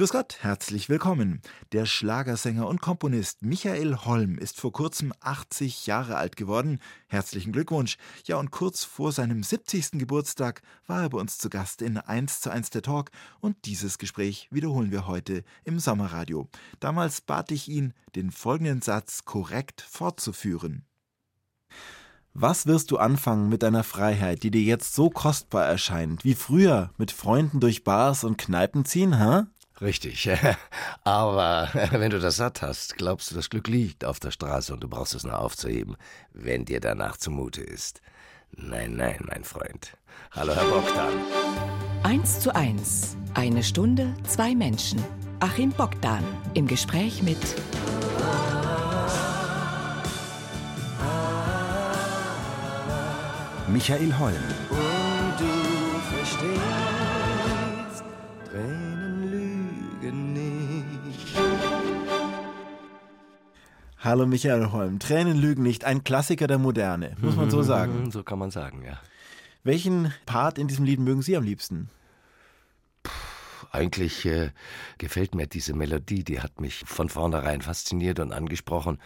Grüß Gott, herzlich willkommen. Der Schlagersänger und Komponist Michael Holm ist vor kurzem 80 Jahre alt geworden. Herzlichen Glückwunsch. Ja, und kurz vor seinem 70. Geburtstag war er bei uns zu Gast in 1 zu 1 der Talk und dieses Gespräch wiederholen wir heute im Sommerradio. Damals bat ich ihn, den folgenden Satz korrekt fortzuführen. Was wirst du anfangen mit deiner Freiheit, die dir jetzt so kostbar erscheint, wie früher mit Freunden durch Bars und Kneipen ziehen, hä? Richtig. Aber wenn du das satt hast, glaubst du, das Glück liegt auf der Straße und du brauchst es nur aufzuheben, wenn dir danach zumute ist. Nein, nein, mein Freund. Hallo, Herr Bogdan. Eins zu eins. Eine Stunde, zwei Menschen. Achim Bogdan im Gespräch mit Michael Holm. Hallo Michael Holm. Tränen lügen nicht, ein Klassiker der Moderne, muss man so sagen. Mhm, So kann man sagen, ja. Welchen Part in diesem Lied mögen Sie am liebsten? Eigentlich äh, gefällt mir diese Melodie, die hat mich von vornherein fasziniert und angesprochen.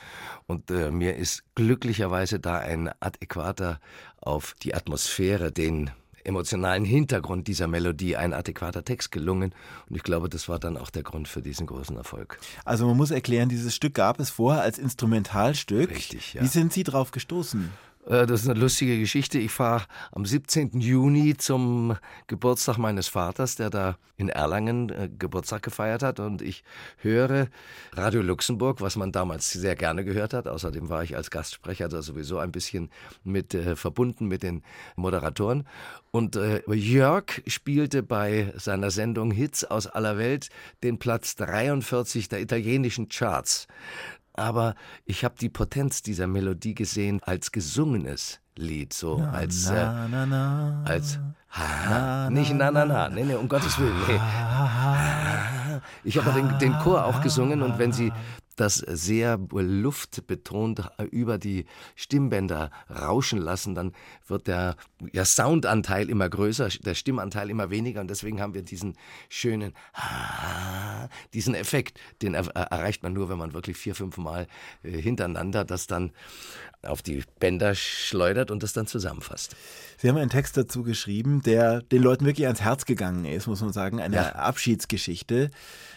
Und äh, mir ist glücklicherweise da ein adäquater auf die Atmosphäre, den emotionalen Hintergrund dieser Melodie, ein adäquater Text gelungen. Und ich glaube, das war dann auch der Grund für diesen großen Erfolg. Also man muss erklären, dieses Stück gab es vorher als Instrumentalstück. Richtig, ja. Wie sind Sie drauf gestoßen? Äh, Das ist eine lustige Geschichte. Ich fahre am 17. Juni zum Geburtstag meines Vaters, der da in Erlangen äh, Geburtstag gefeiert hat. Und ich höre Radio Luxemburg, was man damals sehr gerne gehört hat. Außerdem war ich als Gastsprecher da sowieso ein bisschen mit äh, verbunden mit den Moderatoren. Und äh, Jörg spielte bei seiner Sendung Hits aus aller Welt den Platz 43 der italienischen Charts aber ich habe die Potenz dieser Melodie gesehen als gesungenes Lied, so als äh, na, na, na. als ha, nicht na na na, nee, nee, um Gottes Willen, nee. Ich habe den, den Chor auch gesungen und wenn sie das sehr luftbetont über die Stimmbänder rauschen lassen, dann wird der ja, Soundanteil immer größer, der Stimmanteil immer weniger und deswegen haben wir diesen schönen, diesen Effekt, den er, erreicht man nur, wenn man wirklich vier, fünf Mal äh, hintereinander das dann auf die Bänder schleudert und das dann zusammenfasst. Sie haben einen Text dazu geschrieben, der den Leuten wirklich ans Herz gegangen ist, muss man sagen. Eine Ja. Abschiedsgeschichte.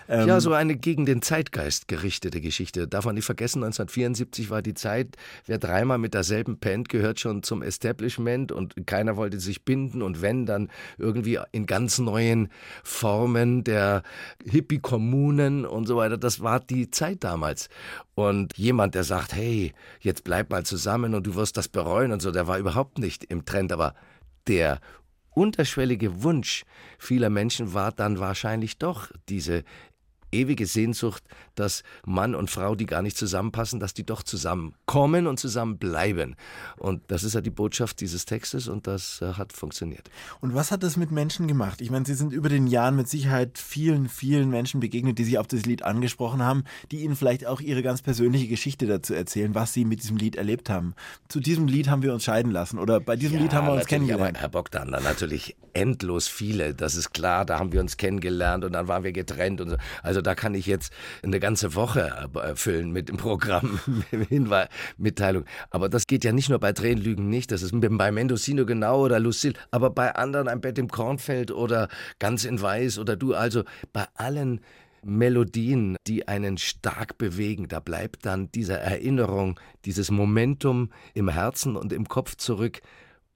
Ähm, Ja, so eine gegen den Zeitgeist gerichtete Geschichte. Darf man nicht vergessen, 1974 war die Zeit, wer dreimal mit derselben pennt, gehört schon zum Establishment und keiner wollte sich binden und wenn, dann irgendwie in ganz neuen Formen der Hippie-Kommunen und so weiter. Das war die Zeit damals. Und jemand, der sagt, hey, jetzt bleib mal zusammen und du wirst das bereuen und so, der war überhaupt nicht im Trend, aber der unterschwellige Wunsch vieler Menschen war dann wahrscheinlich doch diese ewige Sehnsucht, dass Mann und Frau, die gar nicht zusammenpassen, dass die doch zusammenkommen und zusammenbleiben. Und das ist ja die Botschaft dieses Textes und das äh, hat funktioniert. Und was hat das mit Menschen gemacht? Ich meine, Sie sind über den Jahren mit Sicherheit vielen, vielen Menschen begegnet, die sich auf das Lied angesprochen haben, die Ihnen vielleicht auch ihre ganz persönliche Geschichte dazu erzählen, was Sie mit diesem Lied erlebt haben. Zu diesem Lied haben wir uns scheiden lassen oder bei diesem Lied haben wir uns kennengelernt. Aber Herr Bogdan, da natürlich endlos viele, das ist klar, da haben wir uns kennengelernt und dann waren wir getrennt und so. Also da kann ich jetzt eine ganze Woche äh, füllen mit dem Programm, Hinweis, Mitteilung. Aber das geht ja nicht nur bei Tränenlügen nicht, das ist bei Mendocino genau oder Lucille, aber bei anderen ein Bett im Kornfeld oder ganz in Weiß oder du, also bei allen Melodien, die einen stark bewegen. Da bleibt dann diese Erinnerung, dieses Momentum im Herzen und im Kopf zurück.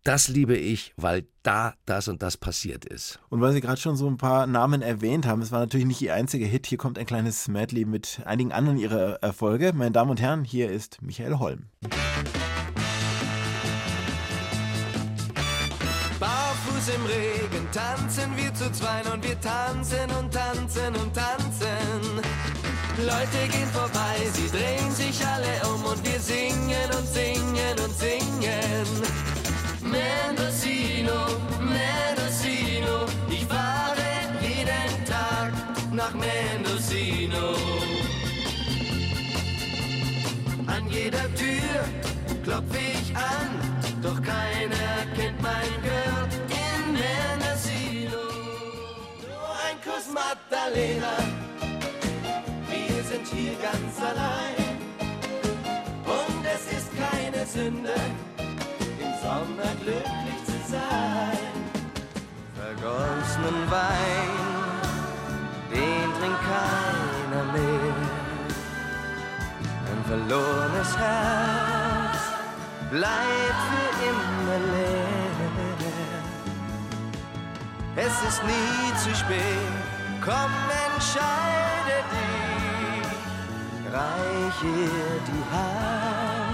Das liebe ich, weil da das und das passiert ist. Und weil Sie gerade schon so ein paar Namen erwähnt haben, es war natürlich nicht Ihr einziger Hit. Hier kommt ein kleines Medley mit einigen anderen Ihrer Erfolge. Meine Damen und Herren, hier ist Michael Holm. Barfuß im Regen tanzen wir zu zweien und wir tanzen und tanzen und tanzen. Leute gehen vorbei, sie drehen sich alle um und wir singen und singen und singen. Mendocino, Mendocino, ich fahre jeden Tag nach Mendocino. An jeder Tür klopf ich an, doch keiner kennt mein Girl in Mendocino. Nur ein Kuss Maddalena, wir sind hier ganz allein und es ist keine Sünde. Sommer glücklich zu sein. Vergossenen Wein, den trinkt keiner mehr. Ein verlorenes Herz bleibt für immer leer. Es ist nie zu spät, komm, entscheide dich, reich ihr die Hand,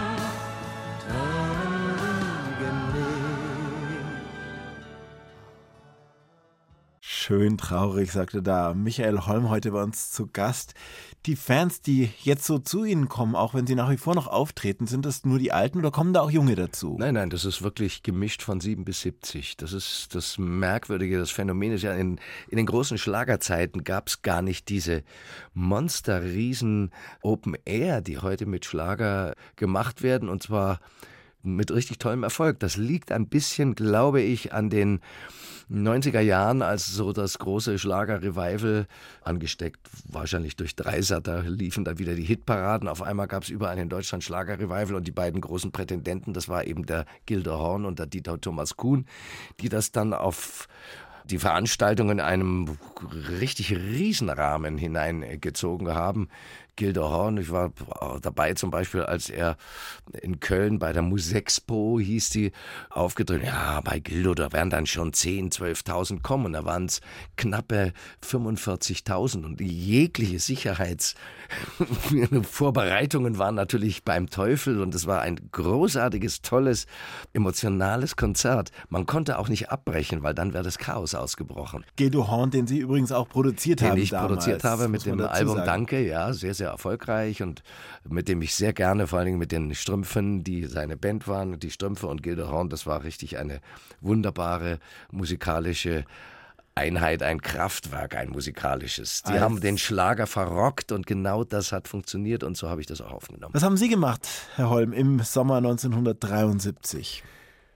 Schön traurig, sagte da Michael Holm heute bei uns zu Gast. Die Fans, die jetzt so zu Ihnen kommen, auch wenn Sie nach wie vor noch auftreten, sind das nur die Alten oder kommen da auch Junge dazu? Nein, nein, das ist wirklich gemischt von sieben bis 70. Das ist das Merkwürdige, das Phänomen ist ja, in, in den großen Schlagerzeiten gab es gar nicht diese Monster-Riesen Open Air, die heute mit Schlager gemacht werden und zwar mit richtig tollem Erfolg. Das liegt ein bisschen, glaube ich, an den 90er Jahren, als so das große Schlager-Revival angesteckt, wahrscheinlich durch Dreisat, da liefen dann wieder die Hitparaden. Auf einmal gab es überall in Deutschland Schlager-Revival und die beiden großen Prätendenten, das war eben der Gilder Horn und der Dieter Thomas Kuhn, die das dann auf die Veranstaltung in einem richtig Riesenrahmen hineingezogen haben. Gilder Horn, ich war dabei zum Beispiel, als er in Köln bei der Musexpo, hieß die, aufgedrückt, ja, bei Gildo, da werden dann schon 10, 12.000 kommen. Da waren es knappe 45.000 und jegliche Sicherheitsvorbereitungen waren natürlich beim Teufel und es war ein großartiges, tolles, emotionales Konzert. Man konnte auch nicht abbrechen, weil dann wäre das Chaos ausgebrochen. Gildo Horn, den Sie übrigens auch produziert den haben Den ich damals, produziert habe mit dem Album sagen. Danke, ja, sehr, sehr erfolgreich und mit dem ich sehr gerne, vor allen Dingen mit den Strümpfen, die seine Band waren, die Strümpfe und Gilde Horn, das war richtig eine wunderbare musikalische Einheit, ein Kraftwerk, ein musikalisches. Die Als haben den Schlager verrockt und genau das hat funktioniert und so habe ich das auch aufgenommen. Was haben Sie gemacht, Herr Holm, im Sommer 1973?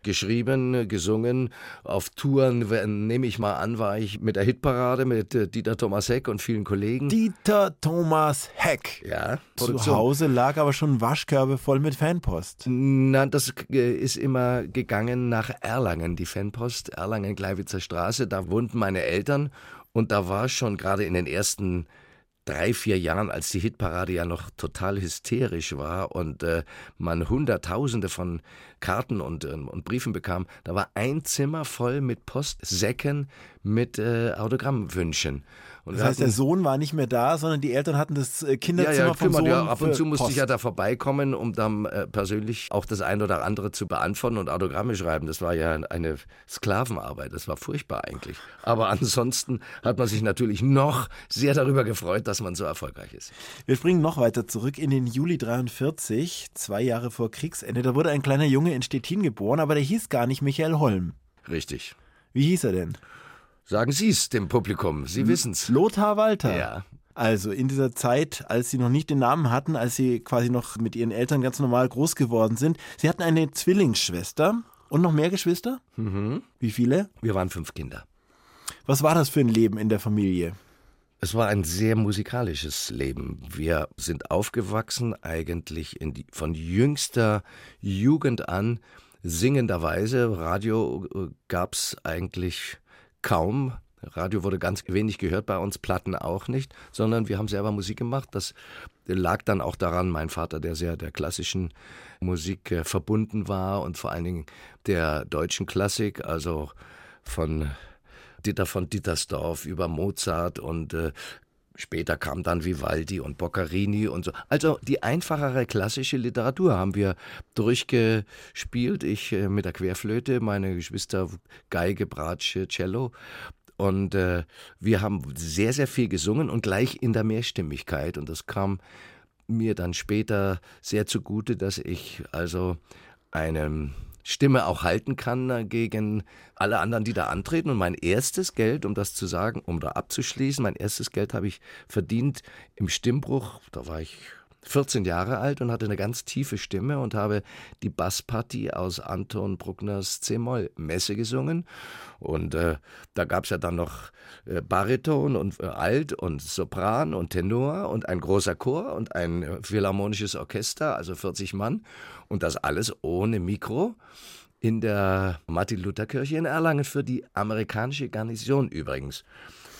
Geschrieben, gesungen. Auf Touren, nehme ich mal an, war ich mit der Hitparade mit äh, Dieter Thomas Heck und vielen Kollegen. Dieter Thomas Heck. Ja. Zu Hause lag aber schon Waschkörbe voll mit Fanpost. Nein, das äh, ist immer gegangen nach Erlangen, die Fanpost, Erlangen-Gleiwitzer Straße. Da wohnten meine Eltern und da war schon gerade in den ersten drei, vier Jahren, als die Hitparade ja noch total hysterisch war und äh, man Hunderttausende von Karten und, ähm, und Briefen bekam, da war ein Zimmer voll mit Postsäcken mit äh, Autogrammwünschen. Und das heißt, der Sohn war nicht mehr da, sondern die Eltern hatten das äh, Kinderzimmer ja, ja, vom Sohn ja, ab und zu musste Post. ich ja da vorbeikommen, um dann äh, persönlich auch das ein oder andere zu beantworten und Autogramme schreiben. Das war ja eine Sklavenarbeit. Das war furchtbar eigentlich. Aber ansonsten hat man sich natürlich noch sehr darüber gefreut, dass man so erfolgreich ist. Wir springen noch weiter zurück in den Juli 43, zwei Jahre vor Kriegsende. Da wurde ein kleiner Junge in Stettin geboren, aber der hieß gar nicht Michael Holm. Richtig. Wie hieß er denn? Sagen Sie es dem Publikum, Sie wissen es. Lothar Walter. Ja. Also in dieser Zeit, als Sie noch nicht den Namen hatten, als Sie quasi noch mit Ihren Eltern ganz normal groß geworden sind. Sie hatten eine Zwillingsschwester und noch mehr Geschwister? Mhm. Wie viele? Wir waren fünf Kinder. Was war das für ein Leben in der Familie? Es war ein sehr musikalisches Leben. Wir sind aufgewachsen eigentlich die, von jüngster Jugend an singenderweise. Radio äh, gab es eigentlich kaum. Radio wurde ganz wenig gehört bei uns, Platten auch nicht, sondern wir haben selber Musik gemacht. Das lag dann auch daran, mein Vater, der sehr der klassischen Musik äh, verbunden war und vor allen Dingen der deutschen Klassik, also von Dieter von Dietersdorf über Mozart und äh, Später kam dann Vivaldi und Boccherini und so. Also die einfachere klassische Literatur haben wir durchgespielt. Ich äh, mit der Querflöte, meine Geschwister Geige, Bratsche, Cello. Und äh, wir haben sehr, sehr viel gesungen und gleich in der Mehrstimmigkeit. Und das kam mir dann später sehr zugute, dass ich also einem Stimme auch halten kann gegen alle anderen, die da antreten. Und mein erstes Geld, um das zu sagen, um da abzuschließen, mein erstes Geld habe ich verdient im Stimmbruch, da war ich 14 Jahre alt und hatte eine ganz tiefe Stimme und habe die Basspartie aus Anton Bruckners C-Moll-Messe gesungen. Und äh, da gab es ja dann noch äh, Bariton und äh, Alt und Sopran und Tenor und ein großer Chor und ein äh, philharmonisches Orchester, also 40 Mann. Und das alles ohne Mikro in der Martin-Luther-Kirche in Erlangen für die amerikanische Garnison übrigens.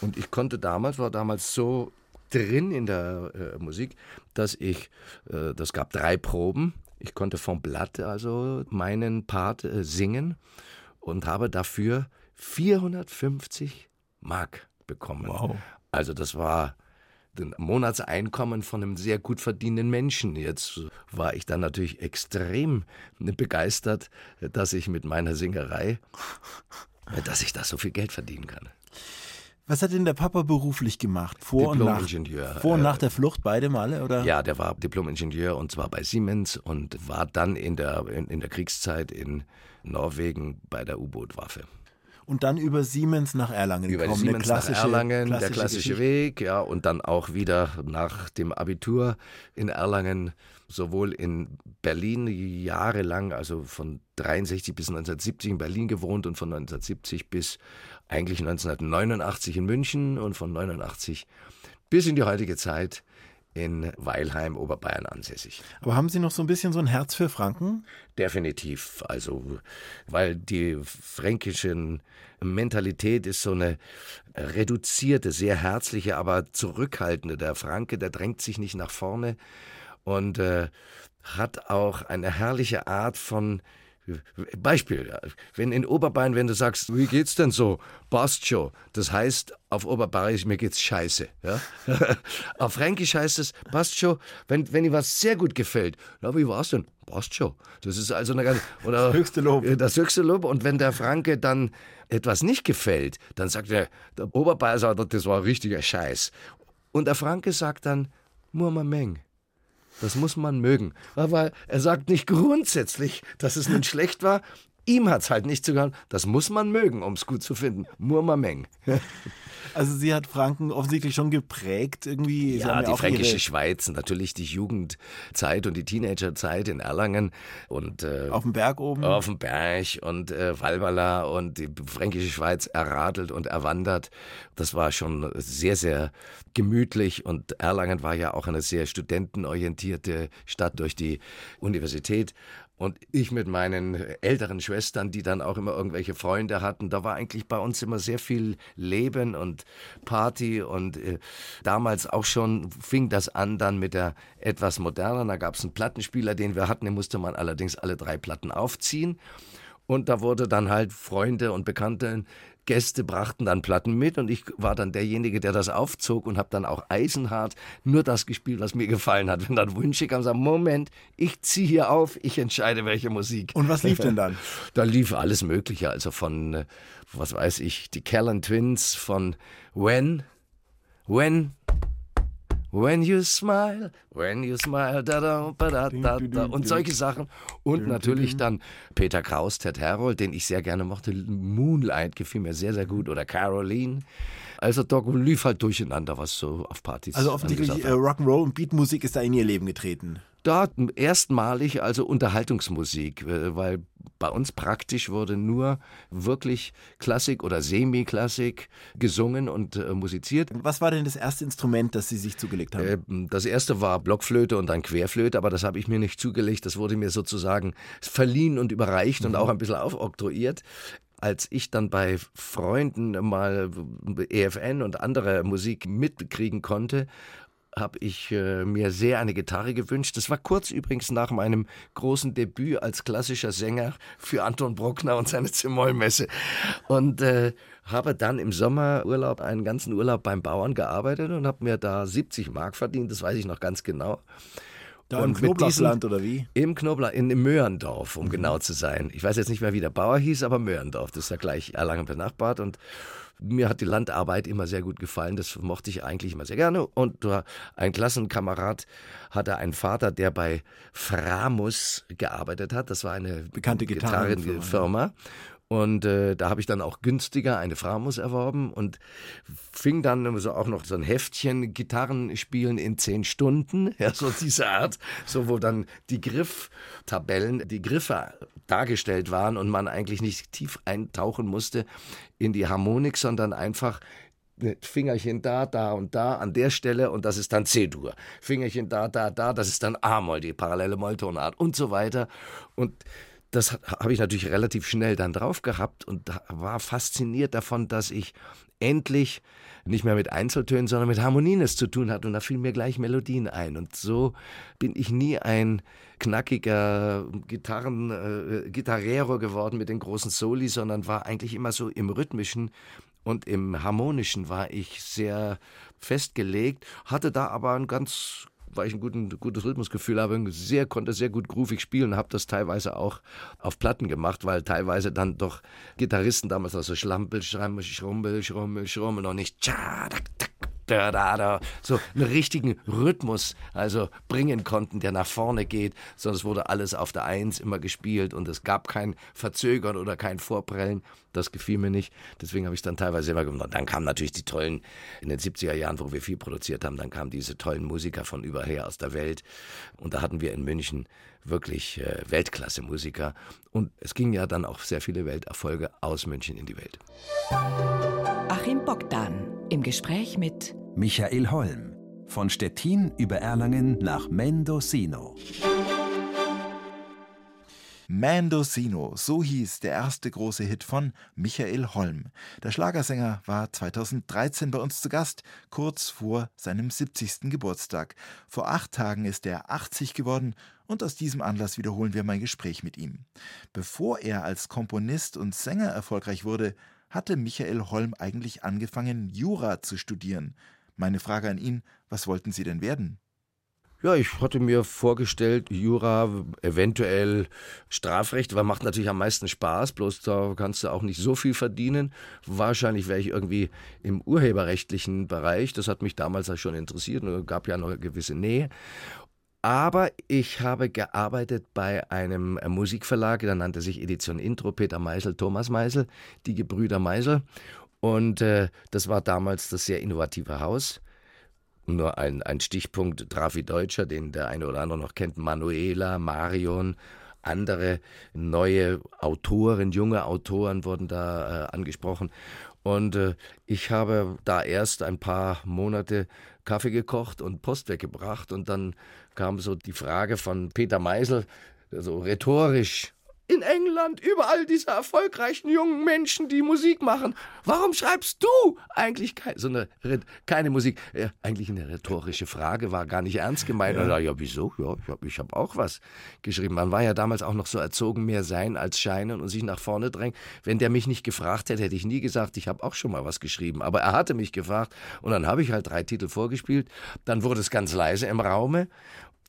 Und ich konnte damals, war damals so drin in der äh, Musik, dass ich, äh, das gab drei Proben, ich konnte vom Blatt also meinen Part äh, singen und habe dafür 450 Mark bekommen. Wow. Also das war ein Monatseinkommen von einem sehr gut verdienenden Menschen. Jetzt war ich dann natürlich extrem begeistert, dass ich mit meiner Singerei, dass ich da so viel Geld verdienen kann. Was hat denn der Papa beruflich gemacht? Vor und nach, Diplom-Ingenieur. vor und Äh, nach der Flucht, beide Male, oder? Ja, der war Diplom-Ingenieur und zwar bei Siemens und war dann in der, in, in der Kriegszeit in Norwegen bei der U-Boot-Waffe. Und dann über Siemens nach Erlangen Über gekommen. Siemens nach klassische- Erlangen, der klassische klassische Geschichte. Weg, ja, und dann auch wieder nach dem Abitur in Erlangen, sowohl in Berlin jahrelang, also von 63 bis 1970 in Berlin gewohnt und von 1970 bis eigentlich 1989 in München und von 89 bis in die heutige Zeit in Weilheim, Oberbayern ansässig. Aber haben Sie noch so ein bisschen so ein Herz für Franken? Definitiv. Also, weil die fränkische Mentalität ist so eine reduzierte, sehr herzliche, aber zurückhaltende. Der Franke, der drängt sich nicht nach vorne und äh, hat auch eine herrliche Art von Beispiel, wenn in Oberbayern, wenn du sagst, wie geht's denn so? Passt schon. Das heißt auf Oberbayerisch, mir geht's scheiße. Ja? auf Fränkisch heißt es, passt schon, wenn, wenn dir was sehr gut gefällt. Na, wie war's denn? Passt schon. Das ist also eine ganz, oder, Das höchste Lob. Das höchste Lob. Und wenn der Franke dann etwas nicht gefällt, dann sagt er, der Oberbayer sagt, das war ein richtiger Scheiß. Und der Franke sagt dann, Murmameng. Das muss man mögen. Aber er sagt nicht grundsätzlich, dass es nun schlecht war. Ihm hat's halt nicht zugehört. Das muss man mögen, um es gut zu finden. Murmameng. Also sie hat Franken offensichtlich schon geprägt irgendwie. Ja, die fränkische Schweiz, natürlich die Jugendzeit und die Teenagerzeit in Erlangen und äh, auf dem Berg oben. auf dem Berg und äh, Walwala und die fränkische Schweiz erradelt und erwandert. Das war schon sehr, sehr gemütlich und Erlangen war ja auch eine sehr studentenorientierte Stadt durch die Universität. Und ich mit meinen älteren Schwestern, die dann auch immer irgendwelche Freunde hatten, da war eigentlich bei uns immer sehr viel Leben und Party. Und äh, damals auch schon fing das an dann mit der etwas moderner. Da gab es einen Plattenspieler, den wir hatten, den musste man allerdings alle drei Platten aufziehen. Und da wurde dann halt Freunde und Bekannte, Gäste brachten dann Platten mit und ich war dann derjenige, der das aufzog und habe dann auch eisenhart nur das gespielt, was mir gefallen hat. Wenn dann Wünsche kamen, sagen, Moment, ich ziehe hier auf, ich entscheide, welche Musik. Und was lief denn dann? Da lief alles Mögliche, also von, äh, was weiß ich, die Callan Twins, von When, When, When you smile, when you smile, da da ba, da da da und solche Sachen. Und natürlich dann Peter Kraus, Ted Herold, den ich sehr gerne mochte. Moonlight gefiel mir sehr, sehr gut. Oder Caroline. Also da lief halt durcheinander, was so auf Partys Also offensichtlich äh. Rock'n'Roll und Beatmusik ist da in ihr Leben getreten. Da erstmalig also Unterhaltungsmusik, äh, weil bei uns praktisch wurde nur wirklich Klassik oder Semi-Klassik gesungen und äh, musiziert. Was war denn das erste Instrument, das Sie sich zugelegt haben? Äh, Das erste war Blockflöte und dann Querflöte, aber das habe ich mir nicht zugelegt. Das wurde mir sozusagen verliehen und überreicht und auch ein bisschen aufoktroyiert. Als ich dann bei Freunden mal EFN und andere Musik mitkriegen konnte, habe ich äh, mir sehr eine Gitarre gewünscht. Das war kurz übrigens nach meinem großen Debüt als klassischer Sänger für Anton Bruckner und seine Zimollmesse. Und äh, habe dann im Sommerurlaub einen ganzen Urlaub beim Bauern gearbeitet und habe mir da 70 Mark verdient, das weiß ich noch ganz genau. Da im Knoblauchsland oder wie? Im Knoblauch, in, in Möhrendorf, um genau zu sein. Ich weiß jetzt nicht mehr, wie der Bauer hieß, aber Möhrendorf, das ist ja gleich Erlangen benachbart und mir hat die Landarbeit immer sehr gut gefallen, das mochte ich eigentlich immer sehr gerne. Und ein Klassenkamerad hatte einen Vater, der bei Framus gearbeitet hat. Das war eine Bekannte Gitarrenfirma. Und äh, da habe ich dann auch günstiger eine Framus erworben und fing dann so auch noch so ein Heftchen Gitarren spielen in zehn Stunden, ja, so diese Art, so wo dann die Grifftabellen, die Griffe dargestellt waren und man eigentlich nicht tief eintauchen musste in die Harmonik, sondern einfach Fingerchen da, da und da an der Stelle und das ist dann C-Dur. Fingerchen da, da, da, das ist dann A-Moll, die parallele Molltonart und so weiter. Und das habe ich natürlich relativ schnell dann drauf gehabt und war fasziniert davon, dass ich endlich nicht mehr mit Einzeltönen, sondern mit Harmonien es zu tun hat und da fielen mir gleich Melodien ein. Und so bin ich nie ein knackiger Gitarren äh, Gitarrero geworden mit den großen Soli, sondern war eigentlich immer so im rhythmischen und im harmonischen war ich sehr festgelegt, hatte da aber ein ganz weil ich ein guten, gutes Rhythmusgefühl habe, sehr, konnte sehr gut groovig spielen, habe das teilweise auch auf Platten gemacht, weil teilweise dann doch Gitarristen damals also Schlampel, Schrammel, Schrummel, Schrummel, Schrummel noch nicht tschak, tak, da, da, da, so einen richtigen Rhythmus also bringen konnten, der nach vorne geht, es wurde alles auf der Eins immer gespielt und es gab kein Verzögern oder kein Vorprellen. Das gefiel mir nicht. Deswegen habe ich dann teilweise immer gemacht. Dann kamen natürlich die tollen, in den 70er Jahren, wo wir viel produziert haben, dann kamen diese tollen Musiker von überher aus der Welt. Und da hatten wir in München wirklich äh, Weltklasse-Musiker. Und es gingen ja dann auch sehr viele Welterfolge aus München in die Welt. Achim Bogdan im Gespräch mit Michael Holm. Von Stettin über Erlangen nach Mendocino. Mendocino, so hieß der erste große Hit von Michael Holm. Der Schlagersänger war 2013 bei uns zu Gast, kurz vor seinem 70. Geburtstag. Vor acht Tagen ist er 80 geworden und aus diesem Anlass wiederholen wir mein Gespräch mit ihm. Bevor er als Komponist und Sänger erfolgreich wurde, hatte Michael Holm eigentlich angefangen, Jura zu studieren. Meine Frage an ihn, was wollten Sie denn werden? Ja, ich hatte mir vorgestellt, Jura, eventuell Strafrecht, weil macht natürlich am meisten Spaß, bloß da kannst du auch nicht so viel verdienen. Wahrscheinlich wäre ich irgendwie im urheberrechtlichen Bereich, das hat mich damals auch schon interessiert, und gab ja noch eine gewisse Nähe. Aber ich habe gearbeitet bei einem Musikverlag, der nannte sich Edition Intro, Peter Meisel, Thomas Meisel, die Gebrüder Meisel. Und äh, das war damals das sehr innovative Haus. Nur ein, ein Stichpunkt, Trafi Deutscher, den der eine oder andere noch kennt, Manuela, Marion, andere neue Autoren, junge Autoren wurden da äh, angesprochen. Und äh, ich habe da erst ein paar Monate Kaffee gekocht und Post weggebracht. Und dann kam so die Frage von Peter Meisel, so rhetorisch in England, überall diese erfolgreichen jungen Menschen, die Musik machen. Warum schreibst du eigentlich keine, so eine, keine Musik? Ja, eigentlich eine rhetorische Frage, war gar nicht ernst gemeint. Ja, ja wieso? Ja, ich habe ich hab auch was geschrieben. Man war ja damals auch noch so erzogen, mehr sein als scheinen und sich nach vorne drängen. Wenn der mich nicht gefragt hätte, hätte ich nie gesagt, ich habe auch schon mal was geschrieben. Aber er hatte mich gefragt und dann habe ich halt drei Titel vorgespielt. Dann wurde es ganz leise im Raume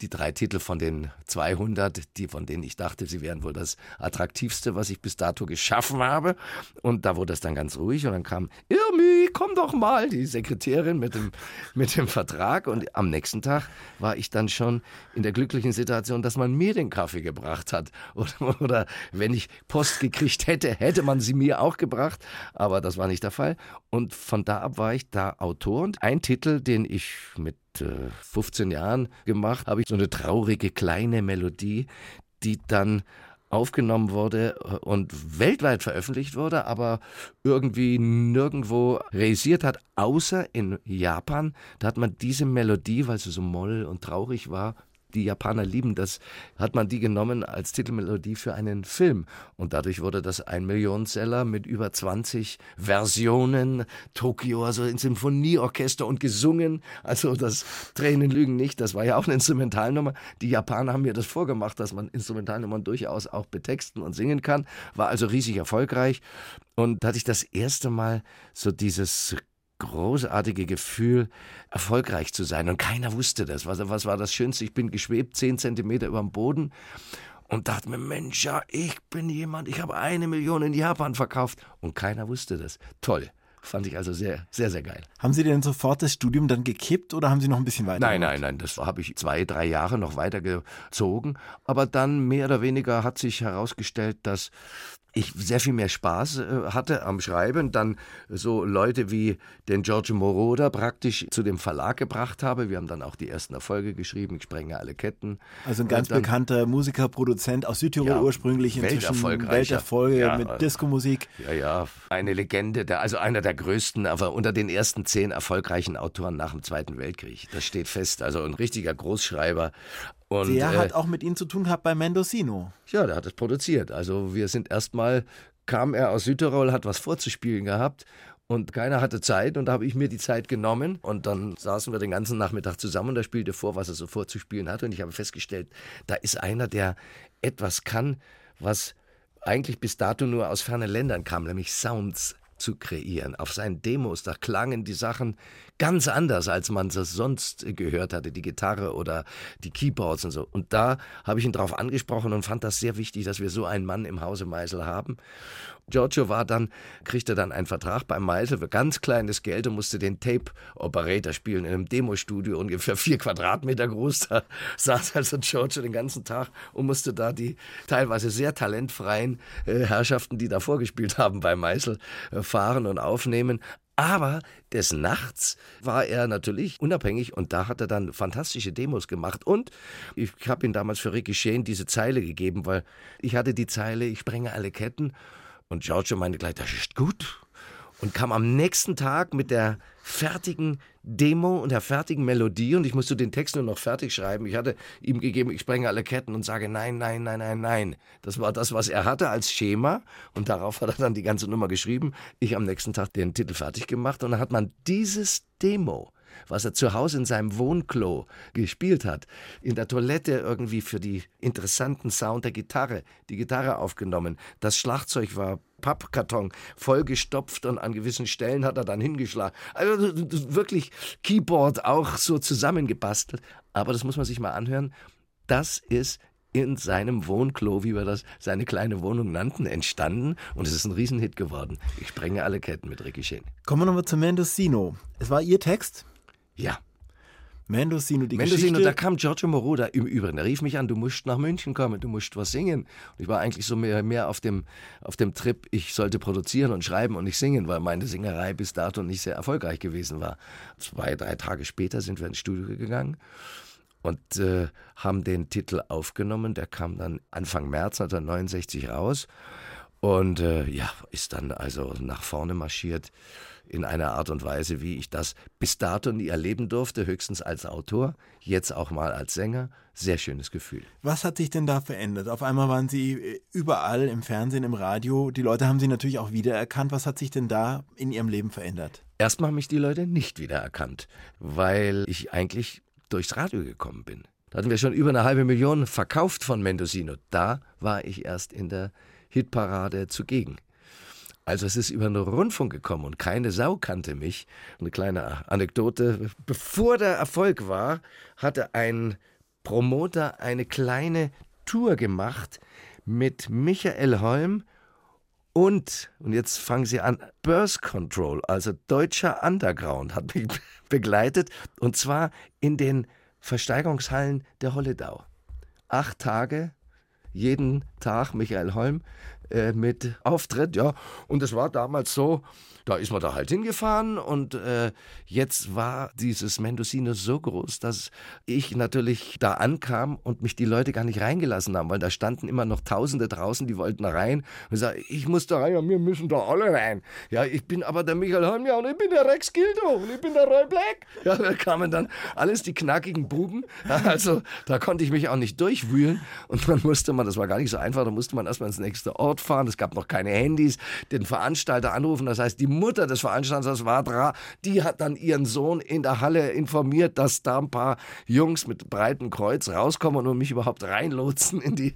die drei Titel von den 200, die von denen ich dachte, sie wären wohl das attraktivste, was ich bis dato geschaffen habe. Und da wurde es dann ganz ruhig und dann kam Irmi, komm doch mal, die Sekretärin mit dem, mit dem Vertrag. Und am nächsten Tag war ich dann schon in der glücklichen Situation, dass man mir den Kaffee gebracht hat. Oder, oder wenn ich Post gekriegt hätte, hätte man sie mir auch gebracht. Aber das war nicht der Fall. Und von da ab war ich da Autor. Und ein Titel, den ich mit 15 äh, Jahren gemacht, habe ich so eine traurige kleine Melodie, die dann aufgenommen wurde äh, und weltweit veröffentlicht wurde, aber irgendwie nirgendwo realisiert hat, außer in Japan. Da hat man diese Melodie, weil sie so moll und traurig war, die Japaner lieben das, hat man die genommen als Titelmelodie für einen Film. Und dadurch wurde das ein Millionenseller mit über 20 Versionen. Tokio, also in Symphonieorchester und gesungen. Also das Tränen lügen nicht. Das war ja auch eine Instrumentalnummer. Die Japaner haben mir das vorgemacht, dass man Instrumentalnummern durchaus auch betexten und singen kann. War also riesig erfolgreich. Und da hatte ich das erste Mal so dieses großartige Gefühl, erfolgreich zu sein. Und keiner wusste das. Was, was war das Schönste? Ich bin geschwebt, zehn Zentimeter über dem Boden und dachte mir, Mensch, ja, ich bin jemand, ich habe eine Million in Japan verkauft. Und keiner wusste das. Toll. Fand ich also sehr, sehr, sehr geil. Haben Sie denn sofort das Studium dann gekippt oder haben Sie noch ein bisschen weiter? Nein, nein, nein. Das habe ich zwei, drei Jahre noch weitergezogen. Aber dann mehr oder weniger hat sich herausgestellt, dass ich sehr viel mehr Spaß äh, hatte am Schreiben, dann so Leute wie den Giorgio Moroder praktisch zu dem Verlag gebracht habe. Wir haben dann auch die ersten Erfolge geschrieben, ich sprenge alle Ketten. Also ein ganz dann, bekannter Musiker, Produzent aus Südtirol ja, ursprünglich, inzwischen Welterfolge ja, mit Diskomusik. Ja, ja, eine Legende, der, also einer der größten, aber unter den ersten zehn erfolgreichen Autoren nach dem Zweiten Weltkrieg. Das steht fest. Also ein richtiger Großschreiber. Und, der äh, hat auch mit Ihnen zu tun gehabt bei Mendocino. Ja, der hat es produziert. Also wir sind erstmal, kam er aus Südtirol, hat was vorzuspielen gehabt und keiner hatte Zeit und da habe ich mir die Zeit genommen und dann saßen wir den ganzen Nachmittag zusammen und er spielte vor, was er so vorzuspielen hatte und ich habe festgestellt, da ist einer, der etwas kann, was eigentlich bis dato nur aus fernen Ländern kam, nämlich Sounds zu kreieren. Auf seinen Demos, da klangen die Sachen ganz anders, als man es sonst gehört hatte, die Gitarre oder die Keyboards und so. Und da habe ich ihn darauf angesprochen und fand das sehr wichtig, dass wir so einen Mann im Hause Meisel haben. Giorgio war dann, kriegte dann einen Vertrag beim Meisel für ganz kleines Geld und musste den Tape-Operator spielen in einem Demostudio, ungefähr vier Quadratmeter groß. Da saß also Giorgio den ganzen Tag und musste da die teilweise sehr talentfreien äh, Herrschaften, die da vorgespielt haben bei Meisel, äh, fahren und aufnehmen. Aber des Nachts war er natürlich unabhängig und da hat er dann fantastische Demos gemacht. Und ich habe ihm damals für Ricky Shane diese Zeile gegeben, weil ich hatte die Zeile, ich sprenge alle Ketten. Und Giorgio meinte gleich, das ist gut und kam am nächsten Tag mit der fertigen Demo und der fertigen Melodie und ich musste den Text nur noch fertig schreiben. Ich hatte ihm gegeben, ich sprenge alle Ketten und sage nein, nein, nein, nein, nein. Das war das, was er hatte als Schema und darauf hat er dann die ganze Nummer geschrieben. Ich am nächsten Tag den Titel fertig gemacht und dann hat man dieses Demo was er zu Hause in seinem Wohnklo gespielt hat, in der Toilette irgendwie für die interessanten Sound der Gitarre, die Gitarre aufgenommen. Das Schlagzeug war Pappkarton vollgestopft und an gewissen Stellen hat er dann hingeschlagen. Also wirklich Keyboard auch so zusammengebastelt. Aber das muss man sich mal anhören. Das ist in seinem Wohnklo, wie wir das seine kleine Wohnung nannten, entstanden und es ist ein Riesenhit geworden. Ich sprenge alle Ketten mit Ricky Shane. Kommen wir nochmal zu Mendocino. Es war Ihr Text? Ja. Mendocino, die Mendocino, Geschichte. da kam Giorgio Moroder im Übrigen. Der rief mich an, du musst nach München kommen, du musst was singen. Und ich war eigentlich so mehr, mehr auf, dem, auf dem Trip, ich sollte produzieren und schreiben und nicht singen, weil meine Singerei bis dato nicht sehr erfolgreich gewesen war. Zwei, drei Tage später sind wir ins Studio gegangen und äh, haben den Titel aufgenommen. Der kam dann Anfang März 1969 raus und äh, ja, ist dann also nach vorne marschiert in einer Art und Weise, wie ich das bis dato nie erleben durfte, höchstens als Autor, jetzt auch mal als Sänger. Sehr schönes Gefühl. Was hat sich denn da verändert? Auf einmal waren Sie äh, überall im Fernsehen, im Radio. Die Leute haben Sie natürlich auch wiedererkannt. Was hat sich denn da in Ihrem Leben verändert? Erstmal haben mich die Leute nicht wiedererkannt, weil ich eigentlich durchs Radio gekommen bin. Da hatten wir schon über eine halbe Million verkauft von Mendocino. Da war ich erst in der Hitparade zugegen. Also es ist über den Rundfunk gekommen und keine Sau kannte mich. Eine kleine Anekdote. Bevor der Erfolg war, hatte ein Promoter eine kleine Tour gemacht mit Michael Holm und, und jetzt fangen Sie an, Burst Control, also deutscher Underground, hat mich begleitet und zwar in den Versteigerungshallen der Holledau. Acht Tage, jeden Tag Michael Holm äh, mit Auftritt, ja. Und es war damals so, da ist man da halt hingefahren und äh, jetzt war dieses Mendocino so groß, dass ich natürlich da ankam und mich die Leute gar nicht reingelassen haben, weil da standen immer noch Tausende draußen, die wollten rein. Und ich ich muss da rein, ja, wir müssen da alle rein. Ja, ich bin aber der Michael Holm, ja, und ich bin der Rex Gildo und ich bin der Roy Black. Ja, da kamen dann alles die knackigen Buben, also da konnte ich mich auch nicht durchwühlen. Und dann musste man, das war gar nicht so einfach, da musste man erstmal ins nächste Ort fahren, es gab noch keine Handys, den Veranstalter anrufen, das heißt, die Mutter des Veranstalters da, die hat dann ihren Sohn in der Halle informiert, dass da ein paar Jungs mit breitem Kreuz rauskommen und mich überhaupt reinlotsen in die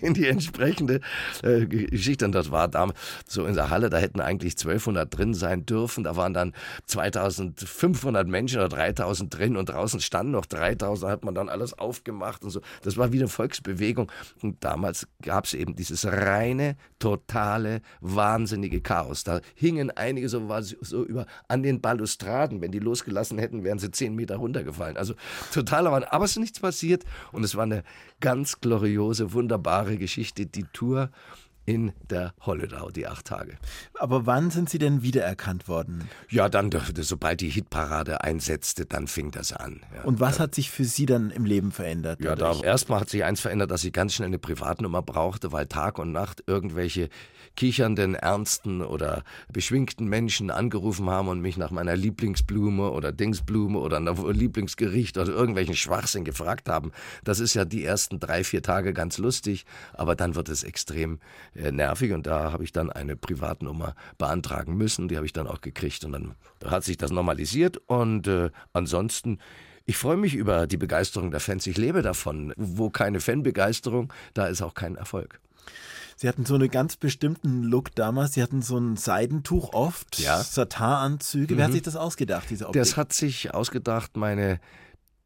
in die entsprechende äh, Geschichte. Und das war da so in der Halle, da hätten eigentlich 1200 drin sein dürfen. Da waren dann 2500 Menschen oder 3000 drin und draußen standen noch 3000. Da hat man dann alles aufgemacht und so. Das war wie eine Volksbewegung. Und damals gab es eben dieses reine, totale, wahnsinnige Chaos. Da hingen einige so, so über an den Balustraden. Wenn die losgelassen hätten, wären sie zehn Meter runtergefallen. Also totaler Wahnsinn. Aber es ist nichts passiert und es war eine ganz gloriose, wunderbare Geschichte. Die Tour in der Holledau, die acht Tage. Aber wann sind Sie denn wiedererkannt worden? Ja, dann, sobald die Hitparade einsetzte, dann fing das an. Ja. Und was hat sich für Sie dann im Leben verändert? Ja, da erstmal hat sich eins verändert, dass ich ganz schnell eine Privatnummer brauchte, weil Tag und Nacht irgendwelche kichernden, ernsten oder beschwingten Menschen angerufen haben und mich nach meiner Lieblingsblume oder Dingsblume oder nach Lieblingsgericht oder irgendwelchen Schwachsinn gefragt haben. Das ist ja die ersten drei, vier Tage ganz lustig, aber dann wird es extrem äh, nervig und da habe ich dann eine Privatnummer beantragen müssen. Die habe ich dann auch gekriegt und dann hat sich das normalisiert und äh, ansonsten ich freue mich über die Begeisterung der Fans. Ich lebe davon. Wo keine Fanbegeisterung, da ist auch kein Erfolg. Sie hatten so einen ganz bestimmten Look damals. Sie hatten so ein Seidentuch oft, ja. Sataranzüge. Mhm. Wer hat mhm. sich das ausgedacht, diese Optik? Das hat sich ausgedacht meine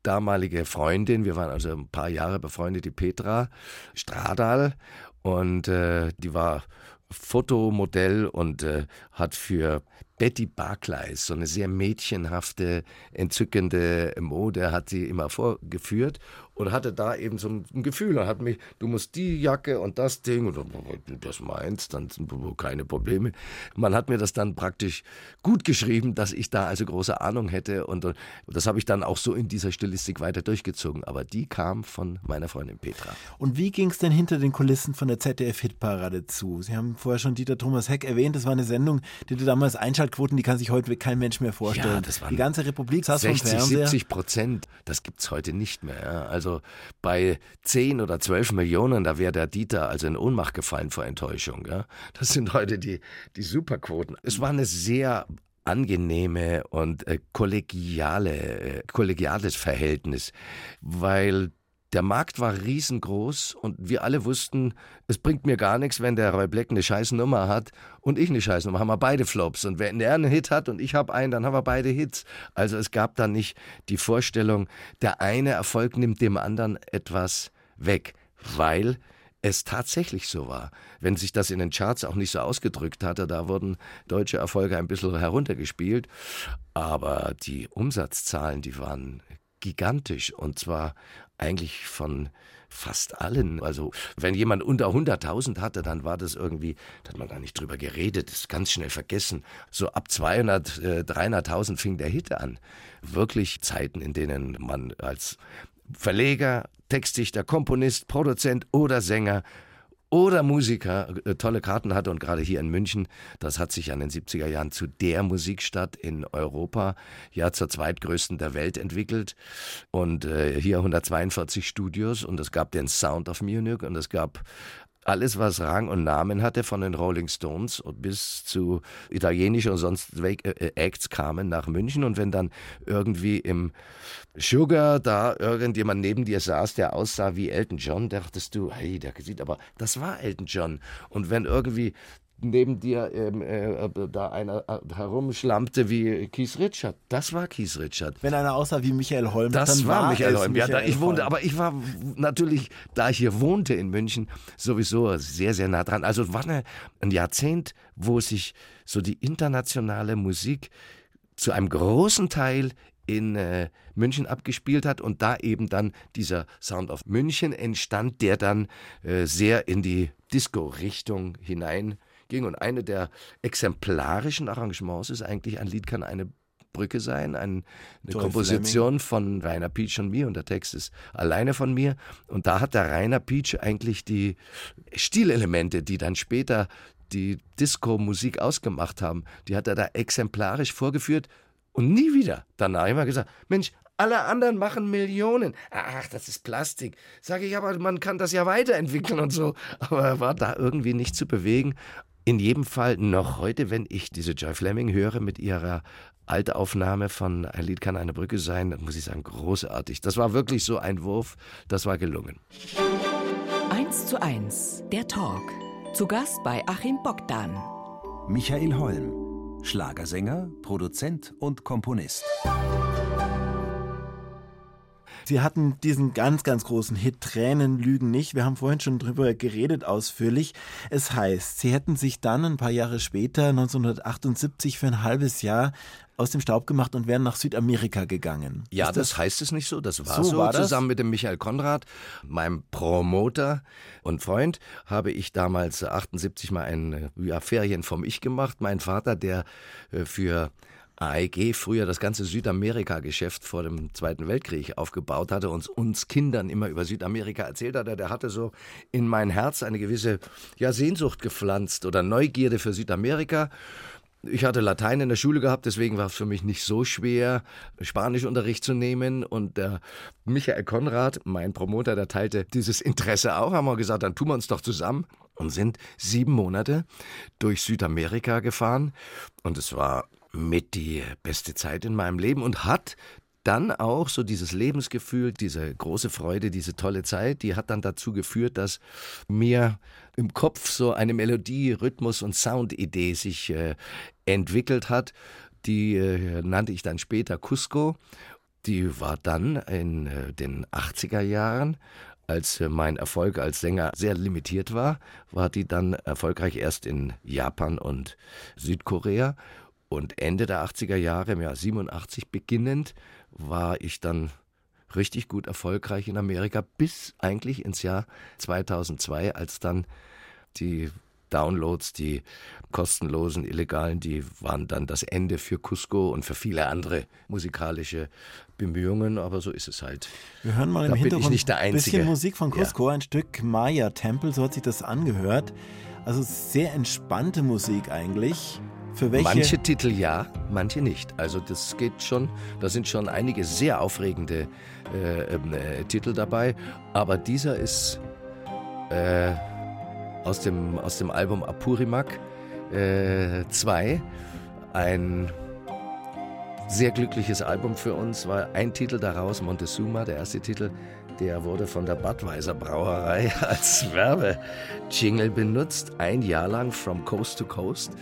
damalige Freundin. Wir waren also ein paar Jahre befreundet, die Petra Stradal. Und äh, die war Fotomodell und äh, hat für Betty Barclay, so eine sehr mädchenhafte, entzückende Mode, hat sie immer vorgeführt und hatte da eben so ein Gefühl und hat mich, du musst die Jacke und das Ding und du das meinst, dann sind keine Probleme. Man hat mir das dann praktisch gut geschrieben, dass ich da also große Ahnung hätte und, und das habe ich dann auch so in dieser Stilistik weiter durchgezogen. Aber die kam von meiner Freundin Petra. Und wie ging es denn hinter den Kulissen von der ZDF-Hitparade zu? Sie haben vorher schon Dieter Thomas Heck erwähnt, das war eine Sendung, die du damals Einschaltquoten, die kann sich heute kein Mensch mehr vorstellen. Ja, das waren die ganze Republik saß 60, vom Fernseher. 70 Prozent, das gibt es heute nicht mehr. Ja. Also also bei 10 oder 12 Millionen, da wäre der Dieter also in Ohnmacht gefallen vor Enttäuschung. Ja? Das sind heute die, die Superquoten. Es war eine sehr angenehme und äh, kollegiale, äh, kollegiales Verhältnis, weil der Markt war riesengroß und wir alle wussten, es bringt mir gar nichts, wenn der Roy Black eine scheiß Nummer hat und ich eine scheiß Nummer. Haben wir beide Flops. Und wenn er einen Hit hat und ich habe einen, dann haben wir beide Hits. Also es gab da nicht die Vorstellung, der eine Erfolg nimmt dem anderen etwas weg, weil es tatsächlich so war. Wenn sich das in den Charts auch nicht so ausgedrückt hatte, da wurden deutsche Erfolge ein bisschen heruntergespielt. Aber die Umsatzzahlen, die waren gigantisch und zwar eigentlich von fast allen. Also wenn jemand unter 100.000 hatte, dann war das irgendwie, da hat man gar nicht drüber geredet, ist ganz schnell vergessen. So ab 200, äh, 300.000 fing der Hit an. Wirklich Zeiten, in denen man als Verleger, Textdichter, Komponist, Produzent oder Sänger oder Musiker äh, tolle Karten hatte und gerade hier in München, das hat sich an den 70er Jahren zu der Musikstadt in Europa, ja zur zweitgrößten der Welt entwickelt. Und äh, hier 142 Studios und es gab den Sound of Munich und es gab alles, was Rang und Namen hatte, von den Rolling Stones bis zu italienische und sonst äh, äh, Acts kamen nach München. Und wenn dann irgendwie im Sugar da irgendjemand neben dir saß, der aussah wie Elton John, dachtest du, hey, der sieht aber, das war Elton John. Und wenn irgendwie neben dir ähm, äh, da einer äh, herumschlammte wie Keith Richard. Das war Keith Richard. Wenn einer aussah wie Michael Holm, das dann war, war Michael Holm. Michael ja, da, ich wohnte, aber ich war natürlich, da ich hier wohnte in München, sowieso sehr, sehr nah dran. Also war eine, ein Jahrzehnt, wo sich so die internationale Musik zu einem großen Teil in äh, München abgespielt hat und da eben dann dieser Sound of München entstand, der dann äh, sehr in die Disco-Richtung hinein ging. Und eine der exemplarischen Arrangements ist eigentlich, ein Lied kann eine Brücke sein, ein, eine Joy Komposition Fleming. von Rainer Peach und mir und der Text ist alleine von mir. Und da hat der Rainer Peach eigentlich die Stilelemente, die dann später die Disco-Musik ausgemacht haben, die hat er da exemplarisch vorgeführt und nie wieder danach immer gesagt, Mensch, alle anderen machen Millionen. Ach, das ist Plastik. Sage ich, aber man kann das ja weiterentwickeln und so. Aber er war da irgendwie nicht zu bewegen. In jedem Fall noch heute, wenn ich diese Joy Fleming höre mit ihrer Altaufnahme von Ein Lied kann eine Brücke sein, dann muss ich sagen, großartig. Das war wirklich so ein Wurf, das war gelungen. 1 zu 1, der Talk. Zu Gast bei Achim Bogdan. Michael Holm, Schlagersänger, Produzent und Komponist. Sie hatten diesen ganz, ganz großen Hit Tränen lügen nicht. Wir haben vorhin schon drüber geredet ausführlich. Es heißt, Sie hätten sich dann ein paar Jahre später, 1978, für ein halbes Jahr aus dem Staub gemacht und wären nach Südamerika gegangen. Ja, das, das, heißt es nicht so. Das war so. so. War Zusammen mit dem Michael Konrad, meinem Promoter und Freund, habe ich damals 78 mal ein ja, Ferien vom Ich gemacht. Mein Vater, der äh, für AEG früher das ganze Südamerika-Geschäft vor dem Zweiten Weltkrieg aufgebaut hatte und uns Kindern immer über Südamerika erzählt hatte, der hatte so in mein Herz eine gewisse ja, Sehnsucht gepflanzt oder Neugierde für Südamerika. Ich hatte Latein in der Schule gehabt, deswegen war es für mich nicht so schwer, Spanischunterricht zu nehmen. Und der Michael Konrad, mein Promoter, der teilte dieses Interesse auch, haben wir gesagt, dann tun wir uns doch zusammen und sind sieben Monate durch Südamerika gefahren. Und es war mit die beste Zeit in meinem Leben und hat dann auch so dieses Lebensgefühl, diese große Freude, diese tolle Zeit, die hat dann dazu geführt, dass mir im Kopf so eine Melodie, Rhythmus und Soundidee sich äh, entwickelt hat. Die äh, nannte ich dann später Cusco. Die war dann in äh, den 80er Jahren als äh, mein Erfolg als Sänger sehr limitiert war, war die dann erfolgreich erst in Japan und Südkorea und Ende der 80er Jahre, im Jahr 87 beginnend, war ich dann richtig gut erfolgreich in Amerika, bis eigentlich ins Jahr 2002, als dann die Downloads, die kostenlosen, illegalen, die waren dann das Ende für Cusco und für viele andere musikalische Bemühungen, aber so ist es halt. Wir hören mal da im Hintergrund ein bisschen Musik von Cusco, ja. ein Stück Maya Tempel, so hat sich das angehört. Also sehr entspannte Musik eigentlich. Für welche? Manche Titel ja, manche nicht. Also das geht schon, da sind schon einige sehr aufregende äh, ähm, äh, Titel dabei. Aber dieser ist äh, aus, dem, aus dem Album Apurimak 2 äh, ein sehr glückliches Album für uns, war ein Titel daraus, Montezuma, der erste Titel, der wurde von der Budweiser Brauerei als Werbejingle benutzt, ein Jahr lang from Coast to Coast.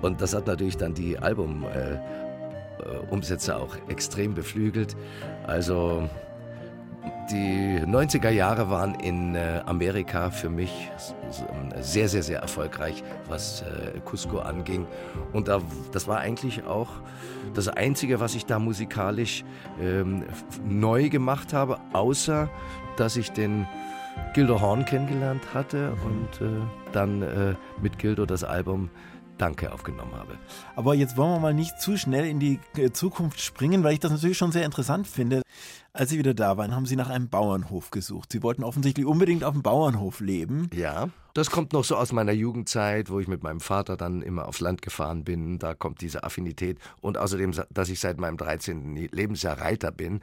Und das hat natürlich dann die Albumumsätze äh, auch extrem beflügelt. Also die 90er Jahre waren in äh, Amerika für mich sehr, sehr, sehr erfolgreich, was äh, Cusco anging. Und da, das war eigentlich auch das Einzige, was ich da musikalisch ähm, neu gemacht habe, außer dass ich den Gildo Horn kennengelernt hatte und äh, dann äh, mit Gildo das Album Danke aufgenommen habe. Aber jetzt wollen wir mal nicht zu schnell in die Zukunft springen, weil ich das natürlich schon sehr interessant finde. Als Sie wieder da waren, haben Sie nach einem Bauernhof gesucht. Sie wollten offensichtlich unbedingt auf dem Bauernhof leben. Ja, das kommt noch so aus meiner Jugendzeit, wo ich mit meinem Vater dann immer aufs Land gefahren bin. Da kommt diese Affinität. Und außerdem, dass ich seit meinem 13. Lebensjahr Reiter bin.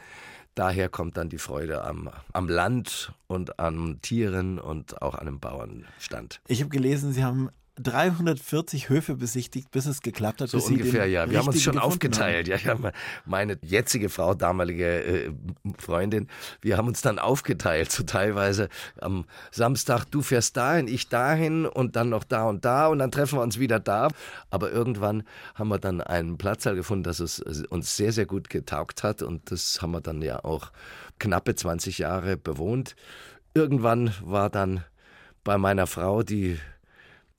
Daher kommt dann die Freude am, am Land und an Tieren und auch an einem Bauernstand. Ich habe gelesen, Sie haben 340 Höfe besichtigt, bis es geklappt hat. So ungefähr, ja. Wir haben uns schon aufgeteilt. Haben. Ja, ja, meine jetzige Frau, damalige äh, Freundin, wir haben uns dann aufgeteilt. So teilweise am Samstag, du fährst dahin, ich dahin und dann noch da und da und dann treffen wir uns wieder da. Aber irgendwann haben wir dann einen Platz gefunden, dass es uns sehr, sehr gut getaugt hat und das haben wir dann ja auch knappe 20 Jahre bewohnt. Irgendwann war dann bei meiner Frau die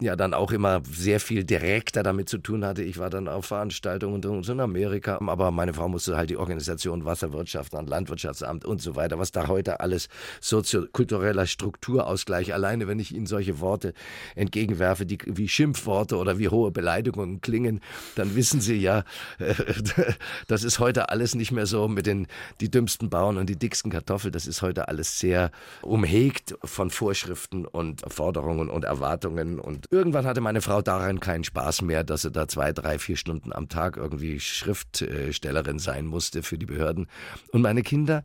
ja dann auch immer sehr viel direkter damit zu tun hatte. Ich war dann auf Veranstaltungen in Amerika, aber meine Frau musste halt die Organisation Wasserwirtschaft und Landwirtschaftsamt und so weiter, was da heute alles soziokultureller Strukturausgleich, alleine wenn ich Ihnen solche Worte entgegenwerfe, die wie Schimpfworte oder wie hohe Beleidigungen klingen, dann wissen Sie ja, das ist heute alles nicht mehr so mit den die dümmsten Bauern und die dicksten Kartoffeln, das ist heute alles sehr umhegt von Vorschriften und Forderungen und Erwartungen und irgendwann hatte meine Frau daran keinen Spaß mehr, dass sie da zwei, drei, vier Stunden am Tag irgendwie Schriftstellerin sein musste für die Behörden. Und meine Kinder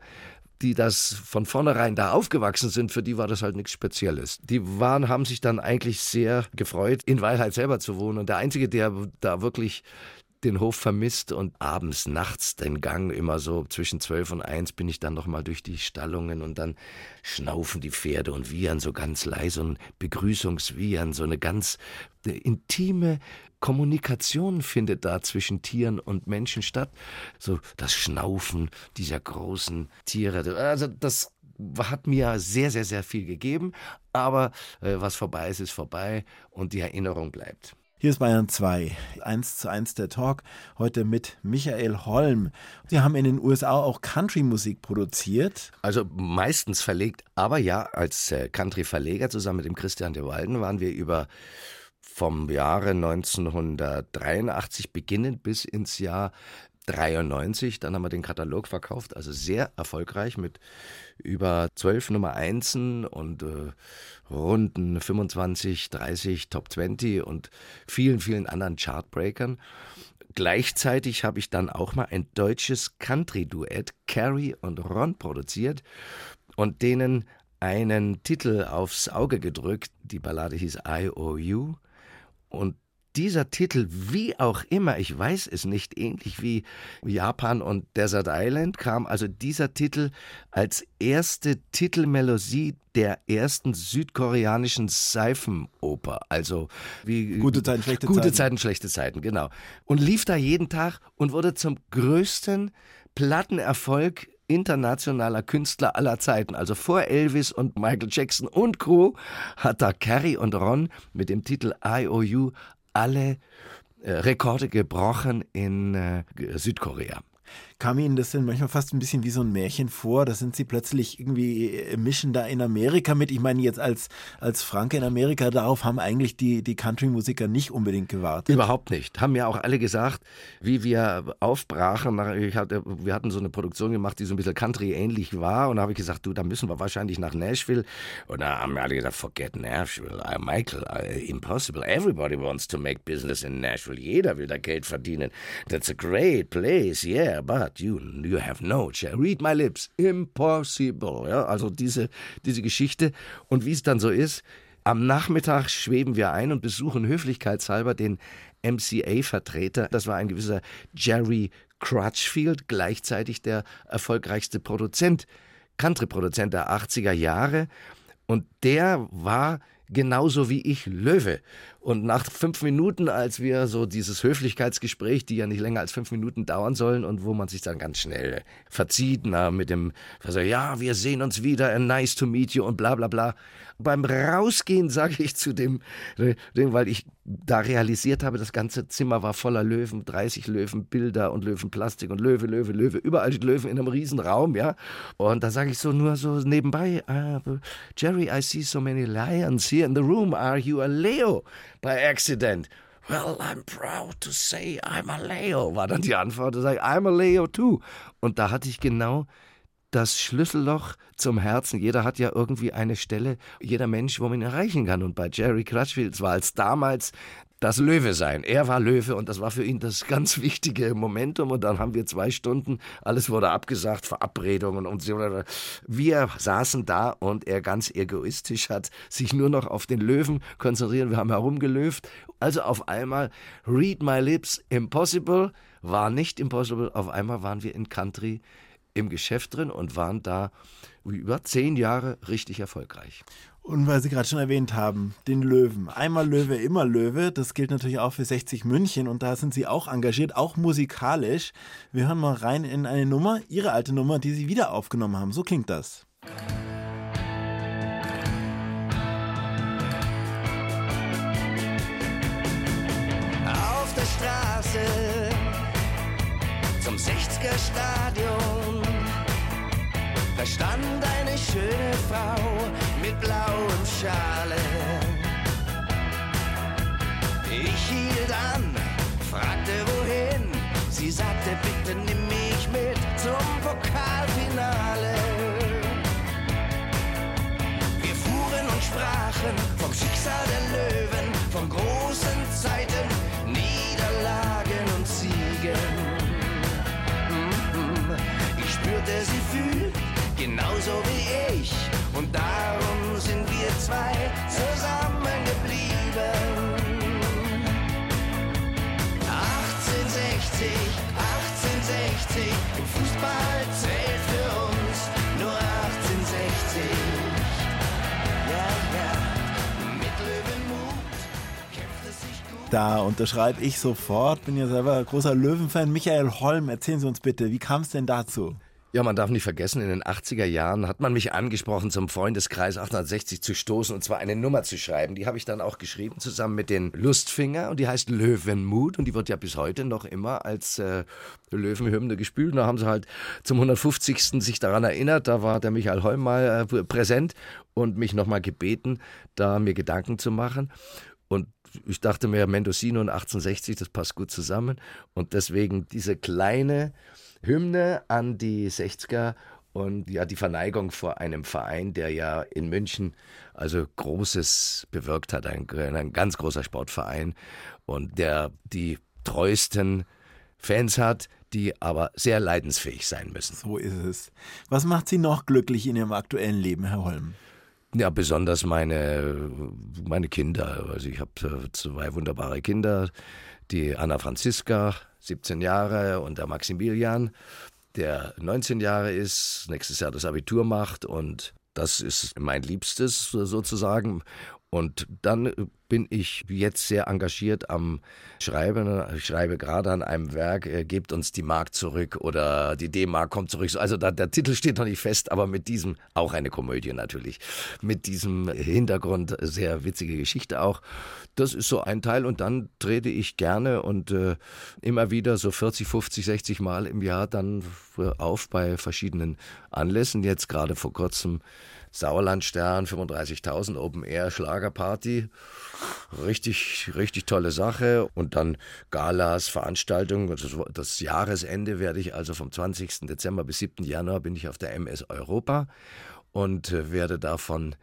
die das von vornherein da aufgewachsen sind, für die war das halt nichts Spezielles. Die waren, haben sich dann eigentlich sehr gefreut, in Weilheit selber zu wohnen. Und der Einzige, der da wirklich den Hof vermisst und abends, nachts den Gang immer so zwischen zwölf und eins bin ich dann nochmal durch die Stallungen und dann schnaufen die Pferde und wiehern so ganz leise und Begrüßungswiehern, so eine ganz äh, intime Kommunikation findet da zwischen Tieren und Menschen statt. So das Schnaufen dieser großen Tiere. Also das hat mir sehr, sehr, sehr viel gegeben. Aber äh, was vorbei ist, ist vorbei und die Erinnerung bleibt. Hier ist Bayern 2, 1 zu 1 der Talk, heute mit Michael Holm. Sie haben in den USA auch Country-Musik produziert. Also meistens verlegt, aber ja, als äh, Country-Verleger zusammen mit dem Christian de Walden waren wir über vom Jahre 1983 beginnend bis ins Jahr 93. Dann haben wir den Katalog verkauft, also sehr erfolgreich mit über zwölf Nummer Einsen und äh, runden 25, 30 Top 20 und vielen, vielen anderen Chartbreakern. Gleichzeitig habe ich dann auch mal ein deutsches Country-Duett, Carrie und Ron, produziert und denen einen Titel aufs Auge gedrückt. Die Ballade hieß I O U. Und dieser Titel, wie auch immer, ich weiß es nicht, ähnlich wie Japan und Desert Island, kam also dieser Titel als erste Titelmelodie der ersten südkoreanischen Seifenoper. Also wie gute Zeiten, schlechte gute Zeiten. Zeiten, schlechte Zeiten, genau. Und lief da jeden Tag und wurde zum größten Plattenerfolg internationaler Künstler aller Zeiten, also vor Elvis und Michael Jackson und Co., hat da Carrie und Ron mit dem Titel IOU alle äh, Rekorde gebrochen in äh, Südkorea. Kam Ihnen das denn manchmal fast ein bisschen wie so ein Märchen vor? Da sind Sie plötzlich irgendwie äh, mischen da in Amerika mit. Ich meine, jetzt als, als Franke in Amerika, darauf haben eigentlich die, die Country-Musiker nicht unbedingt gewartet. Überhaupt nicht. Haben ja auch alle gesagt, wie wir aufbrachen. Hatte, wir hatten so eine Produktion gemacht, die so ein bisschen Country-ähnlich war. Und da habe ich gesagt, du, da müssen wir wahrscheinlich nach Nashville. Und da haben alle gesagt, forget Nashville. Uh, Michael, uh, impossible. Everybody wants to make business in Nashville. Jeder will da Geld verdienen. That's a great place, yeah, but you, you have no chance. Read my lips. Impossible. Ja, also diese, diese Geschichte. Und wie es dann so ist, am Nachmittag schweben wir ein und besuchen höflichkeitshalber den MCA-Vertreter. Das war ein gewisser Jerry Crutchfield, gleichzeitig der erfolgreichste Produzent, Country-Produzent der 80er Jahre. Und der war genauso wie ich Löwe. Und nach fünf Minuten, als wir so dieses Höflichkeitsgespräch, die ja nicht länger als fünf Minuten dauern sollen und wo man sich dann ganz schnell verzieht, na, mit dem, also, ja, wir sehen uns wieder, nice to meet you und bla bla bla. Beim Rausgehen sage ich zu dem, dem, weil ich da realisiert habe, das ganze Zimmer war voller Löwen, 30 Löwen, Bilder und Löwenplastik und Löwe, Löwe, Löwe, überall Löwen in einem riesen Raum, ja. Und da sage ich so nur so nebenbei, uh, Jerry, I see so many lions here in the room. Are you a Leo? By accident. Well, I'm proud to say I'm a Leo, war dann die Antwort. Da sage ich, I'm a Leo too. Und da hatte ich genau das Schlüsselloch zum Herzen. Jeder hat ja irgendwie eine Stelle, jeder Mensch, wo man ihn erreichen kann. Und bei Jerry Crutchfield war es damals das Löwe sein. Er war Löwe und das war für ihn das ganz wichtige Momentum. Und dann haben wir zwei Stunden, alles wurde abgesagt, Verabredungen und so. Wir saßen da und er ganz egoistisch hat sich nur noch auf den Löwen konzentriert. Wir haben herumgelöft. Also auf einmal, read my lips, impossible, war nicht impossible. Auf einmal waren wir in Country im Geschäft drin und waren da über zehn Jahre richtig erfolgreich. Und weil Sie gerade schon erwähnt haben, den Löwen. Einmal Löwe, immer Löwe. Das gilt natürlich auch für 60 München und da sind Sie auch engagiert, auch musikalisch. Wir hören mal rein in eine Nummer, Ihre alte Nummer, die Sie wieder aufgenommen haben. So klingt das. Auf der Straße zum 60er Stadion, da stand eine schöne Frau mit blauem Schale. Ich hielt an, fragte wohin. Sie sagte, bitte nimm mich mit zum Pokalfinale. Wir fuhren und sprachen vom Schicksal der Löwen, von großen Zeiten, Niederlagen und Siegen. Mhm. Ich spürte, sie fühlt genauso wie ich. Und darum zwei zusammengeblieben. Im Fußball zählt für uns nur 1860. Ja, ja, mit Löwenmut kämpft es sich gut. Da unterschreibe ich sofort, bin ja selber großer Löwenfan. Michael Holm, erzählen Sie uns bitte, wie kam es denn dazu? Ja, man darf nicht vergessen, in den 80er Jahren hat man mich angesprochen, zum Freundeskreis 860 zu stoßen und zwar eine Nummer zu schreiben. Die habe ich dann auch geschrieben, zusammen mit den Lustfinger und die heißt Löwenmut und die wird ja bis heute noch immer als äh, Löwenhymne gespielt. Und da haben sie halt zum 150. sich daran erinnert, da war der Michael Holm mal äh, präsent und mich nochmal gebeten, da mir Gedanken zu machen. Und ich dachte mir, Mendocino und 1860, das passt gut zusammen. Und deswegen diese kleine Hymne an die 60er und ja, die Verneigung vor einem Verein, der ja in München also Großes bewirkt hat, ein, ein ganz großer Sportverein und der die treuesten Fans hat, die aber sehr leidensfähig sein müssen. So ist es. Was macht Sie noch glücklich in Ihrem aktuellen Leben, Herr Holm? Ja, besonders meine, meine Kinder. Also ich habe äh, zwei wunderbare Kinder, die Anna Franziska, 17 Jahre, und der Maximilian, der 19 Jahre ist, nächstes Jahr das Abitur macht und das ist mein Liebstes sozusagen. Und dann bin ich jetzt sehr engagiert am Schreiben. Ich schreibe gerade an einem Werk, äh, gebt uns die Mark zurück oder die D-Mark kommt zurück. Also da, der Titel steht noch nicht fest, aber mit diesem, auch eine Komödie natürlich, mit diesem Hintergrund, sehr witzige Geschichte auch. Das ist so ein Teil und dann trete ich gerne und äh, immer wieder so 40, 50, 60 Mal im Jahr dann auf bei verschiedenen Anlässen. Jetzt gerade vor kurzem Sauerlandstern, 35.000 Open Air Schlagerparty. Richtig, richtig tolle Sache. Und dann Galas, Veranstaltungen. Das, das Jahresende werde ich also vom 20. Dezember bis 7. Januar bin ich auf der MS Europa und äh, werde davon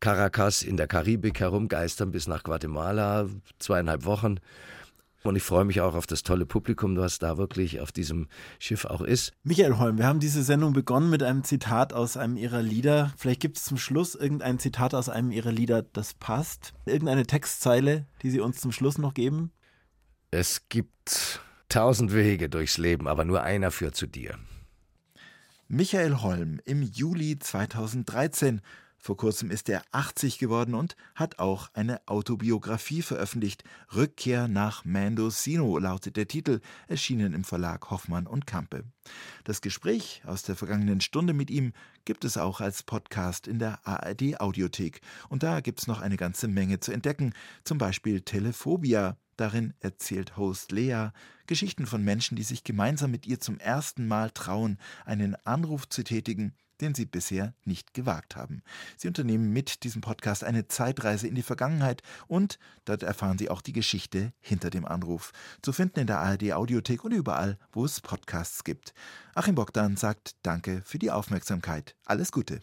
Caracas in der Karibik herumgeistern bis nach Guatemala, zweieinhalb Wochen. Und ich freue mich auch auf das tolle Publikum, was da wirklich auf diesem Schiff auch ist. Michael Holm, wir haben diese Sendung begonnen mit einem Zitat aus einem Ihrer Lieder. Vielleicht gibt es zum Schluss irgendein Zitat aus einem Ihrer Lieder, das passt. Irgendeine Textzeile, die Sie uns zum Schluss noch geben? Es gibt tausend Wege durchs Leben, aber nur einer führt zu dir. Michael Holm im Juli 2013 vor kurzem ist er 80 geworden und hat auch eine Autobiografie veröffentlicht. Rückkehr nach Mendocino lautet der Titel, erschienen im Verlag Hoffmann und Campe. Das Gespräch aus der vergangenen Stunde mit ihm gibt es auch als Podcast in der ARD Audiothek. Und da gibt es noch eine ganze Menge zu entdecken, zum Beispiel Telephobia. Darin erzählt Host Lea Geschichten von Menschen, die sich gemeinsam mit ihr zum ersten Mal trauen, einen Anruf zu tätigen den sie bisher nicht gewagt haben. Sie unternehmen mit diesem Podcast eine Zeitreise in die Vergangenheit und dort erfahren Sie auch die Geschichte hinter dem Anruf. Zu finden in der ARD Audiothek und überall, wo es Podcasts gibt. Achim Bogdan sagt Danke für die Aufmerksamkeit. Alles Gute.